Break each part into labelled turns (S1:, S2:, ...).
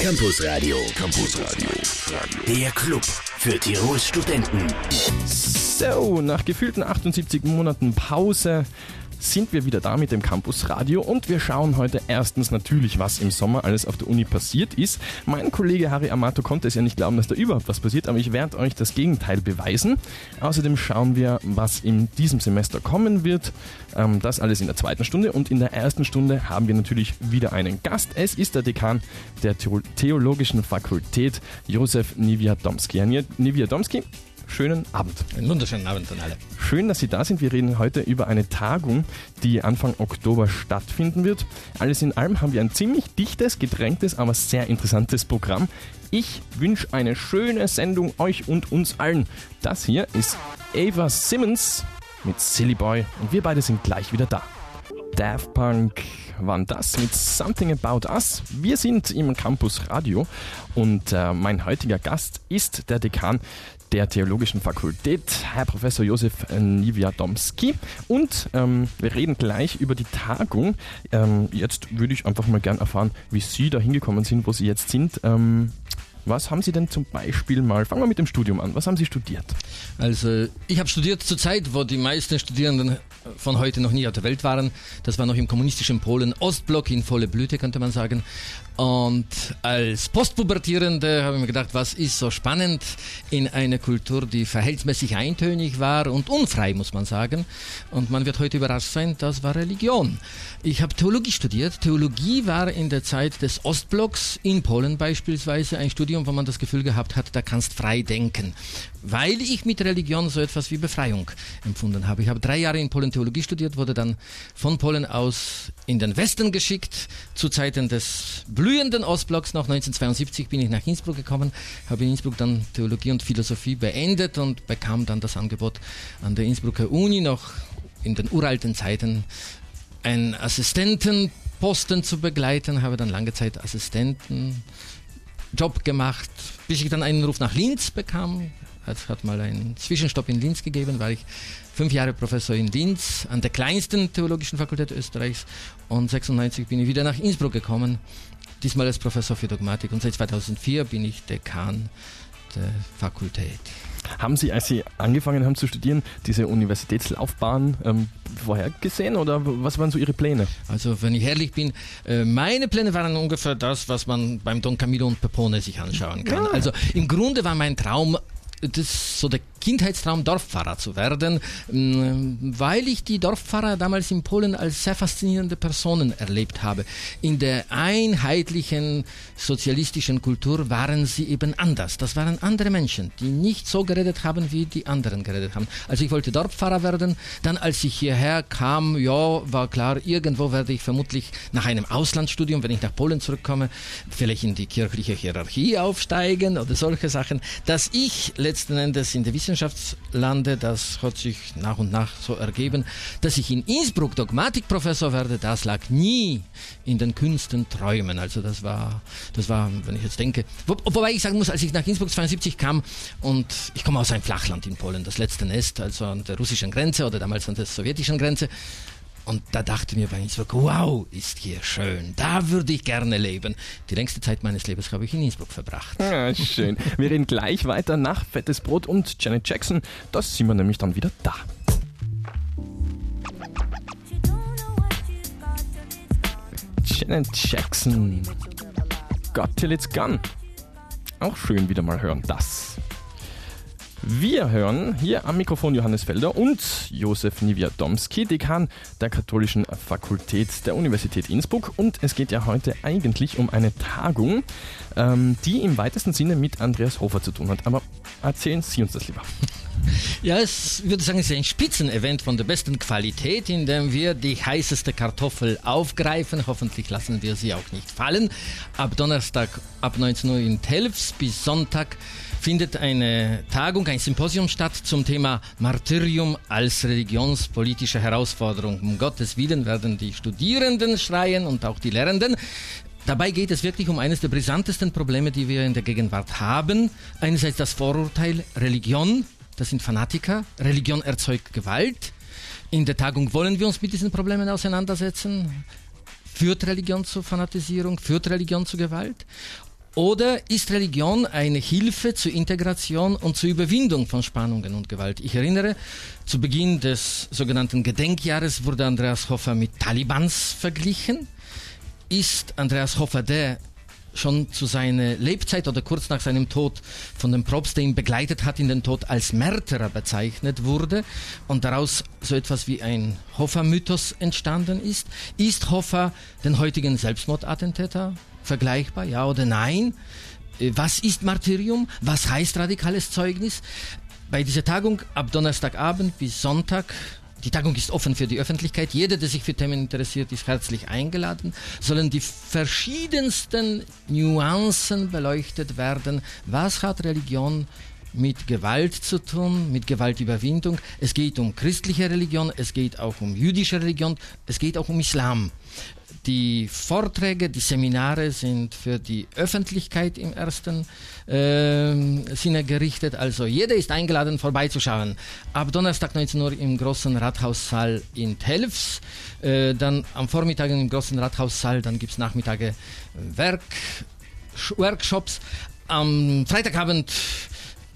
S1: Campus Radio. Campus Radio. Der Club für Tirols Studenten.
S2: So, nach gefühlten 78 Monaten Pause sind wir wieder da mit dem Campus Radio und wir schauen heute erstens natürlich, was im Sommer alles auf der Uni passiert ist. Mein Kollege Harry Amato konnte es ja nicht glauben, dass da überhaupt was passiert, aber ich werde euch das Gegenteil beweisen. Außerdem schauen wir, was in diesem Semester kommen wird. Ähm, das alles in der zweiten Stunde und in der ersten Stunde haben wir natürlich wieder einen Gast. Es ist der Dekan der Theologischen Fakultät, Josef Niwiadomski. Herr Niwiadomski, schönen Abend.
S3: Einen wunderschönen Abend an alle.
S2: Schön, dass Sie da sind. Wir reden heute über eine Tagung, die Anfang Oktober stattfinden wird. Alles in allem haben wir ein ziemlich dichtes, gedrängtes, aber sehr interessantes Programm. Ich wünsche eine schöne Sendung euch und uns allen. Das hier ist Ava Simmons mit Silly Boy und wir beide sind gleich wieder da. Daft Punk waren das mit Something About Us. Wir sind im Campus Radio und äh, mein heutiger Gast ist der Dekan der Theologischen Fakultät, Herr Professor Josef Niwiadomski. Und ähm, wir reden gleich über die Tagung. Ähm, jetzt würde ich einfach mal gern erfahren, wie Sie da hingekommen sind, wo Sie jetzt sind. Ähm, was haben Sie denn zum Beispiel mal, fangen wir mit dem Studium an, was haben Sie studiert?
S3: Also ich habe studiert zur Zeit, wo die meisten Studierenden von heute noch nie auf der Welt waren. Das war noch im kommunistischen Polen, Ostblock in volle Blüte, könnte man sagen. Und als Postpubertierende habe ich mir gedacht, was ist so spannend in einer Kultur, die verhältnismäßig eintönig war und unfrei, muss man sagen. Und man wird heute überrascht sein, das war Religion. Ich habe Theologie studiert. Theologie war in der Zeit des Ostblocks in Polen beispielsweise ein Studium, wo man das Gefühl gehabt hat, da kannst frei denken weil ich mit Religion so etwas wie Befreiung empfunden habe. Ich habe drei Jahre in Polen Theologie studiert, wurde dann von Polen aus in den Westen geschickt. Zu Zeiten des blühenden Ostblocks, nach 1972 bin ich nach Innsbruck gekommen, habe in Innsbruck dann Theologie und Philosophie beendet und bekam dann das Angebot an der Innsbrucker Uni noch in den uralten Zeiten einen Assistentenposten zu begleiten, habe dann lange Zeit Assistenten Job gemacht, bis ich dann einen Ruf nach Linz bekam, es hat mal einen Zwischenstopp in Linz gegeben, war ich fünf Jahre Professor in Linz an der kleinsten theologischen Fakultät Österreichs. Und 96 bin ich wieder nach Innsbruck gekommen, diesmal als Professor für Dogmatik und seit 2004 bin ich Dekan der Fakultät.
S2: Haben Sie, als Sie angefangen haben zu studieren, diese Universitätslaufbahn ähm, vorhergesehen oder was waren so Ihre Pläne?
S3: Also, wenn ich ehrlich bin, äh, meine Pläne waren ungefähr das, was man beim Don Camillo und Pepone sich anschauen kann. Ja. Also, im Grunde war mein Traum, das so der Kindheitstraum, Dorfpfarrer zu werden, mm, weil ich die Dorfpfarrer damals in Polen als sehr faszinierende Personen erlebt habe. In der einheitlichen sozialistischen Kultur waren sie eben anders. Das waren andere Menschen, die nicht so geredet haben, wie die anderen geredet haben. Also ich wollte Dorfpfarrer werden. Dann, als ich hierher kam, ja, war klar, irgendwo werde ich vermutlich nach einem Auslandsstudium, wenn ich nach Polen zurückkomme, vielleicht in die kirchliche Hierarchie aufsteigen oder solche Sachen. Dass ich letzten Endes in der Wissenschaft Wissenschaftslande, das hat sich nach und nach so ergeben. Dass ich in Innsbruck Dogmatikprofessor werde, das lag nie in den Künsten träumen. Also das war, das war, wenn ich jetzt denke, wo, wobei ich sagen muss, als ich nach Innsbruck 72 kam und ich komme aus einem Flachland in Polen, das letzte Nest, also an der russischen Grenze oder damals an der sowjetischen Grenze, und da dachte mir bei Innsbruck, wow, ist hier schön. Da würde ich gerne leben. Die längste Zeit meines Lebens habe ich in Innsbruck verbracht.
S2: Ja, schön. Wir reden gleich weiter nach Fettes Brot und Janet Jackson. Da sind wir nämlich dann wieder da. Janet Jackson. Got till it's gone. Auch schön wieder mal hören, das. Wir hören hier am Mikrofon Johannes Felder und Josef Niwiadomski, Dekan der Katholischen Fakultät der Universität Innsbruck. Und es geht ja heute eigentlich um eine Tagung, ähm, die im weitesten Sinne mit Andreas Hofer zu tun hat. Aber erzählen Sie uns das lieber.
S3: Ja, es würde sagen, es ist ein Spitzenevent von der besten Qualität, in dem wir die heißeste Kartoffel aufgreifen. Hoffentlich lassen wir sie auch nicht fallen. Ab Donnerstag ab 19 Uhr in Telfs bis Sonntag findet eine Tagung, ein Symposium statt zum Thema Martyrium als religionspolitische Herausforderung. Um Gottes Willen werden die Studierenden schreien und auch die Lehrenden. Dabei geht es wirklich um eines der brisantesten Probleme, die wir in der Gegenwart haben. Einerseits das Vorurteil Religion, das sind Fanatiker, Religion erzeugt Gewalt. In der Tagung wollen wir uns mit diesen Problemen auseinandersetzen. Führt Religion zur Fanatisierung? Führt Religion zu Gewalt? Oder ist Religion eine Hilfe zur Integration und zur Überwindung von Spannungen und Gewalt? Ich erinnere, zu Beginn des sogenannten Gedenkjahres wurde Andreas Hoffer mit Talibans verglichen. Ist Andreas Hoffer der schon zu seiner Lebzeit oder kurz nach seinem Tod von dem Propst, der ihn begleitet hat in den Tod, als Märtyrer bezeichnet wurde und daraus so etwas wie ein Hoffer-Mythos entstanden ist. Ist Hoffer den heutigen Selbstmordattentäter vergleichbar, ja oder nein? Äh, was ist Martyrium? Was heißt radikales Zeugnis? Bei dieser Tagung ab Donnerstagabend bis Sonntag die Tagung ist offen für die Öffentlichkeit. Jeder, der sich für Themen interessiert, ist herzlich eingeladen. Sollen die verschiedensten Nuancen beleuchtet werden. Was hat Religion mit Gewalt zu tun, mit Gewaltüberwindung? Es geht um christliche Religion, es geht auch um jüdische Religion, es geht auch um Islam. Die Vorträge, die Seminare sind für die Öffentlichkeit im ersten äh, Sinne gerichtet. Also jeder ist eingeladen, vorbeizuschauen. Ab Donnerstag 19 Uhr im großen Rathaussaal in Telfs. Äh, dann am Vormittag im großen Rathaussaal. Dann gibt es Nachmittage Werk, Workshops. Am Freitagabend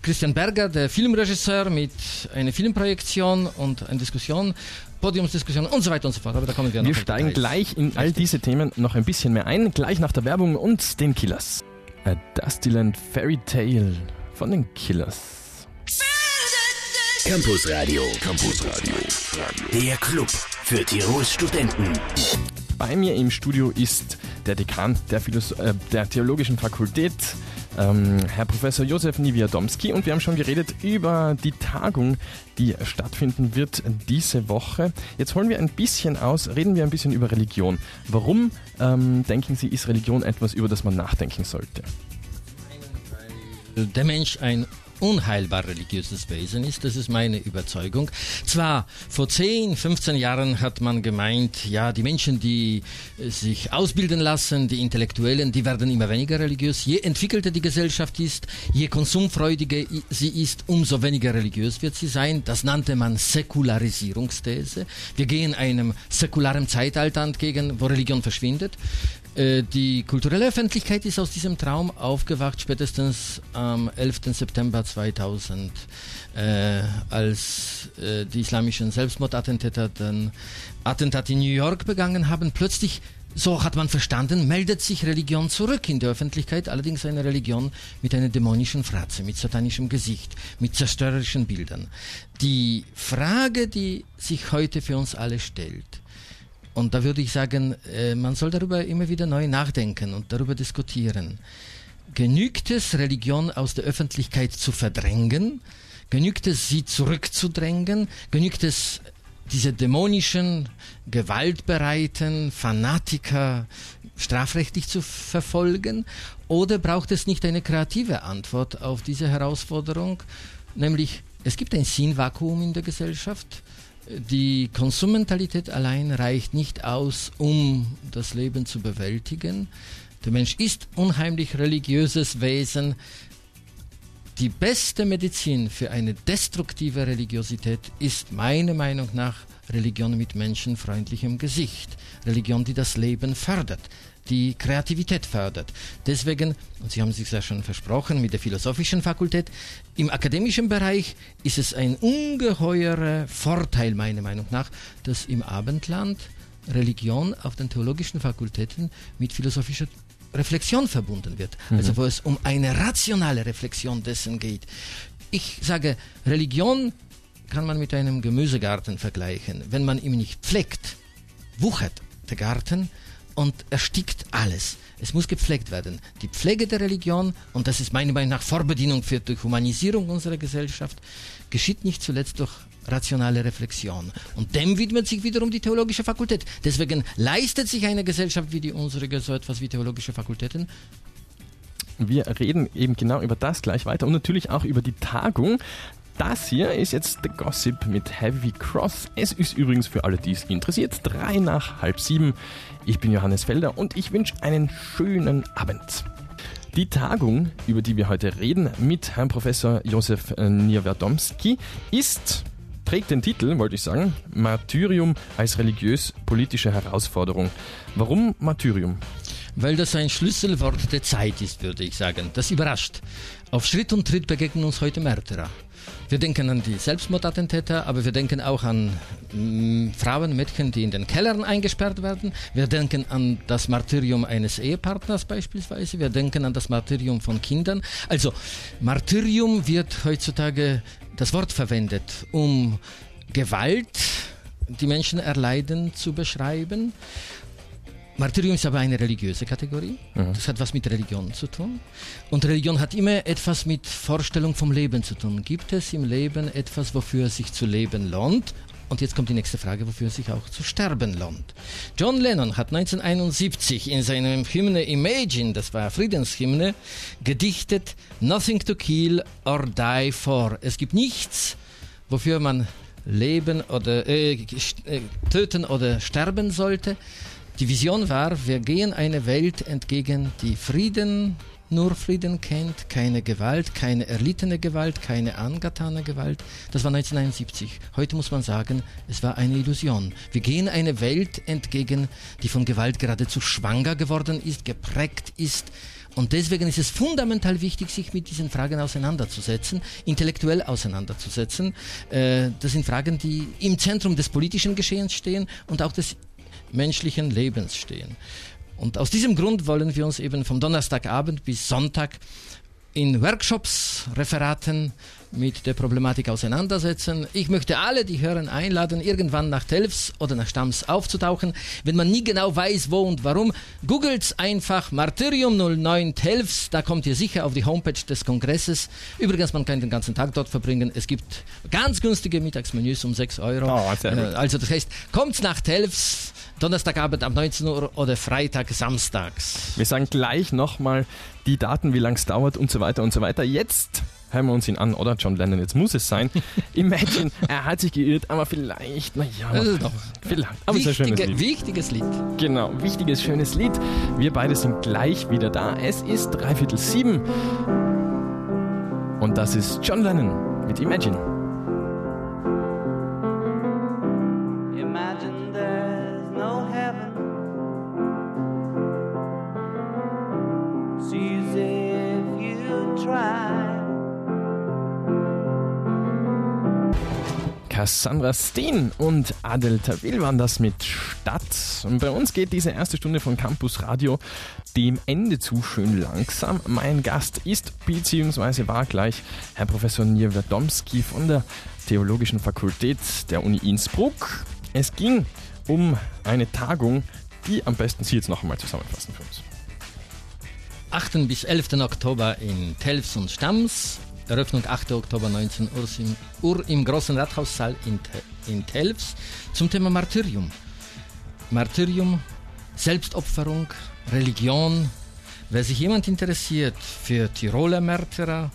S3: Christian Berger, der Filmregisseur, mit einer Filmprojektion und einer Diskussion. Podiumsdiskussion und so weiter und so fort.
S2: Aber da kommen wir noch. Wir steigen Details. gleich in all diese Themen noch ein bisschen mehr ein, gleich nach der Werbung und den Killers. A Dustyland Fairy Tale von den Killers.
S1: Campus Radio. Campus Radio. Der Club für Tirols Studenten.
S2: Bei mir im Studio ist der Dekan der, Philos äh, der Theologischen Fakultät, ähm, Herr Professor Josef Niewiadomski. Und wir haben schon geredet über die Tagung, die stattfinden wird diese Woche. Jetzt holen wir ein bisschen aus, reden wir ein bisschen über Religion. Warum ähm, denken Sie, ist Religion etwas, über das man nachdenken sollte?
S3: Der Mensch ein unheilbar religiöses Wesen ist. Das ist meine Überzeugung. Zwar vor 10, 15 Jahren hat man gemeint, ja, die Menschen, die sich ausbilden lassen, die Intellektuellen, die werden immer weniger religiös. Je entwickelter die Gesellschaft ist, je konsumfreudiger sie ist, umso weniger religiös wird sie sein. Das nannte man Säkularisierungsthese. Wir gehen einem säkularen Zeitalter entgegen, wo Religion verschwindet. Äh, die kulturelle Öffentlichkeit ist aus diesem Traum aufgewacht, spätestens am 11. September 2000, äh, als äh, die islamischen Selbstmordattentäter den Attentat in New York begangen haben. Plötzlich, so hat man verstanden, meldet sich Religion zurück in der Öffentlichkeit, allerdings eine Religion mit einer dämonischen Fratze, mit satanischem Gesicht, mit zerstörerischen Bildern. Die Frage, die sich heute für uns alle stellt, und da würde ich sagen, äh, man soll darüber immer wieder neu nachdenken und darüber diskutieren. Genügt es, Religion aus der Öffentlichkeit zu verdrängen? Genügt es, sie zurückzudrängen? Genügt es, diese dämonischen, gewaltbereiten Fanatiker strafrechtlich zu verfolgen? Oder braucht es nicht eine kreative Antwort auf diese Herausforderung? Nämlich, es gibt ein Sinnvakuum in der Gesellschaft die Konsummentalität allein reicht nicht aus, um das Leben zu bewältigen. Der Mensch ist unheimlich religiöses Wesen. Die beste Medizin für eine destruktive Religiosität ist meiner Meinung nach Religion mit menschenfreundlichem Gesicht. Religion, die das Leben fördert die Kreativität fördert. Deswegen, und Sie haben sich ja schon versprochen, mit der philosophischen Fakultät, im akademischen Bereich ist es ein ungeheurer Vorteil meiner Meinung nach, dass im Abendland Religion auf den theologischen Fakultäten mit philosophischer Reflexion verbunden wird. Mhm. Also wo es um eine rationale Reflexion dessen geht. Ich sage, Religion kann man mit einem Gemüsegarten vergleichen. Wenn man ihn nicht pflegt, wuchert der Garten und erstickt alles. Es muss gepflegt werden. Die Pflege der Religion, und das ist meiner Meinung nach Vorbedienung für die Humanisierung unserer Gesellschaft, geschieht nicht zuletzt durch rationale Reflexion. Und dem widmet sich wiederum die theologische Fakultät. Deswegen leistet sich eine Gesellschaft wie die unsere so etwas wie theologische Fakultäten.
S2: Wir reden eben genau über das gleich weiter und natürlich auch über die Tagung. Das hier ist jetzt The Gossip mit Heavy Cross. Es ist übrigens für alle, die es interessiert, drei nach halb sieben. Ich bin Johannes Felder und ich wünsche einen schönen Abend. Die Tagung, über die wir heute reden, mit Herrn Professor Josef Niewiadomski, ist trägt den Titel, wollte ich sagen, Martyrium als religiös-politische Herausforderung. Warum Martyrium?
S3: weil das ein Schlüsselwort der Zeit ist, würde ich sagen. Das überrascht. Auf Schritt und Tritt begegnen uns heute Märtyrer. Wir denken an die Selbstmordattentäter, aber wir denken auch an mh, mm, Frauen, Mädchen, die in den Kellern eingesperrt werden. Wir denken an das Martyrium eines Ehepartners beispielsweise. Wir denken an das Martyrium von Kindern. Also Martyrium wird heutzutage das Wort verwendet, um Gewalt, die Menschen erleiden, zu beschreiben. Martyrium ist aber eine religiöse Kategorie. Mhm. Das hat was mit Religion zu tun. Und Religion hat immer etwas mit Vorstellung vom Leben zu tun. Gibt es im Leben etwas, wofür es sich zu leben lohnt? Und jetzt kommt die nächste Frage, wofür es sich auch zu sterben lohnt. John Lennon hat 1971 in seinem Hymne Imagine, das war Friedenshymne, gedichtet Nothing to kill or die for. Es gibt nichts, wofür man leben oder äh, äh töten oder sterben sollte. Die Vision war, wir gehen eine Welt entgegen, die Frieden, nur Frieden kennt, keine Gewalt, keine erlittene Gewalt, keine angetane Gewalt. Das war 1971. Heute muss man sagen, es war eine Illusion. Wir gehen eine Welt entgegen, die von Gewalt geradezu schwanger geworden ist, geprägt ist. Und deswegen ist es fundamental wichtig, sich mit diesen Fragen auseinanderzusetzen, intellektuell auseinanderzusetzen. Äh, das sind Fragen, die im Zentrum des politischen Geschehens stehen und auch des menschlichen Lebens stehen. Und aus diesem Grund wollen wir uns eben vom Donnerstagabend bis Sonntag in Workshops, Referaten mit der Problematik auseinandersetzen. Ich möchte alle, die hören, einladen, irgendwann nach Telfs oder nach Stams aufzutauchen. Wenn man nie genau weiß, wo und warum, googelt einfach Martyrium 09 Telfs, da kommt ihr sicher auf die Homepage des Kongresses. Übrigens, man kann den ganzen Tag dort verbringen. Es gibt ganz günstige Mittagsmenüs um 6 Euro. Oh, also das heißt, kommt nach Telfs, Donnerstagabend ab 19 Uhr oder Freitag, samstags.
S2: Wir sagen gleich nochmal die Daten, wie lange es dauert und so weiter und so weiter. Jetzt hören wir uns ihn an, oder John Lennon? Jetzt muss es sein. Imagine, er hat sich geirrt, aber vielleicht, naja,
S3: vielleicht. Aber Wichtige, es ist ein schönes Lied. Wichtiges Lied.
S2: Genau, wichtiges, schönes Lied. Wir beide sind gleich wieder da. Es ist dreiviertel sieben. Und das ist John Lennon mit Imagine. Cassandra Steen und Adel Tawil waren das mit Stadt. Und bei uns geht diese erste Stunde von Campus Radio dem Ende zu schön langsam. Mein Gast ist bzw. war gleich Herr Professor Nierwerdomski von der Theologischen Fakultät der Uni Innsbruck. Es ging um eine Tagung, die am besten Sie jetzt noch einmal zusammenfassen für uns.
S3: 8. bis 11. Oktober in Telfs und Stams Eröffnung 8. Oktober 19 Uhr im, großen Rathaussaal in, in Telfs zum Thema Martyrium. Martyrium, Selbstopferung, Religion. Wer sich jemand interessiert für Tiroler Märtyrer,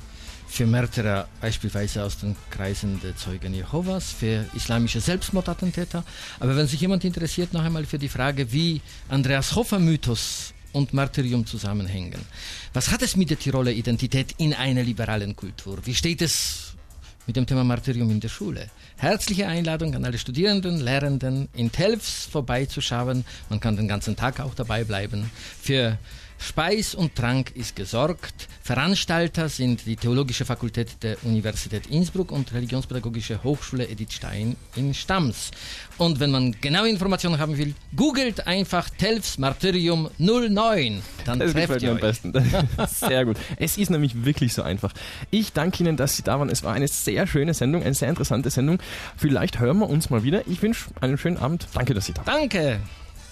S3: für Märtyrer beispielsweise aus den Kreisen der Zeugen Jehovas, für islamische Selbstmordattentäter. Aber wenn sich jemand interessiert noch einmal für die Frage, wie Andreas Hofer Mythos und Martyrium zusammenhängen. Was hat es mit der Tiroler Identität in einer liberalen Kultur? Wie steht es mit dem Thema Martyrium in der Schule? Herzliche Einladung an alle Studierenden, Lehrenden in Telfs vorbeizuschauen. Man kann den ganzen Tag auch dabei bleiben. Für Speis und Trank ist gesorgt. Veranstalter sind die Theologische Fakultät der Universität Innsbruck und Religionspädagogische Hochschule Edith Stein in Stams. Und wenn man genaue Informationen haben will, googelt einfach Telfs Martyrium 09. Dann das trefft ihr euch. am besten.
S2: Sehr gut. Es ist nämlich wirklich so einfach. Ich danke Ihnen, dass Sie da waren. Es war eine sehr schöne Sendung, eine sehr interessante Sendung. Vielleicht hören wir uns mal wieder. Ich wünsche einen schönen Abend. Danke, dass Sie da
S3: waren. Danke.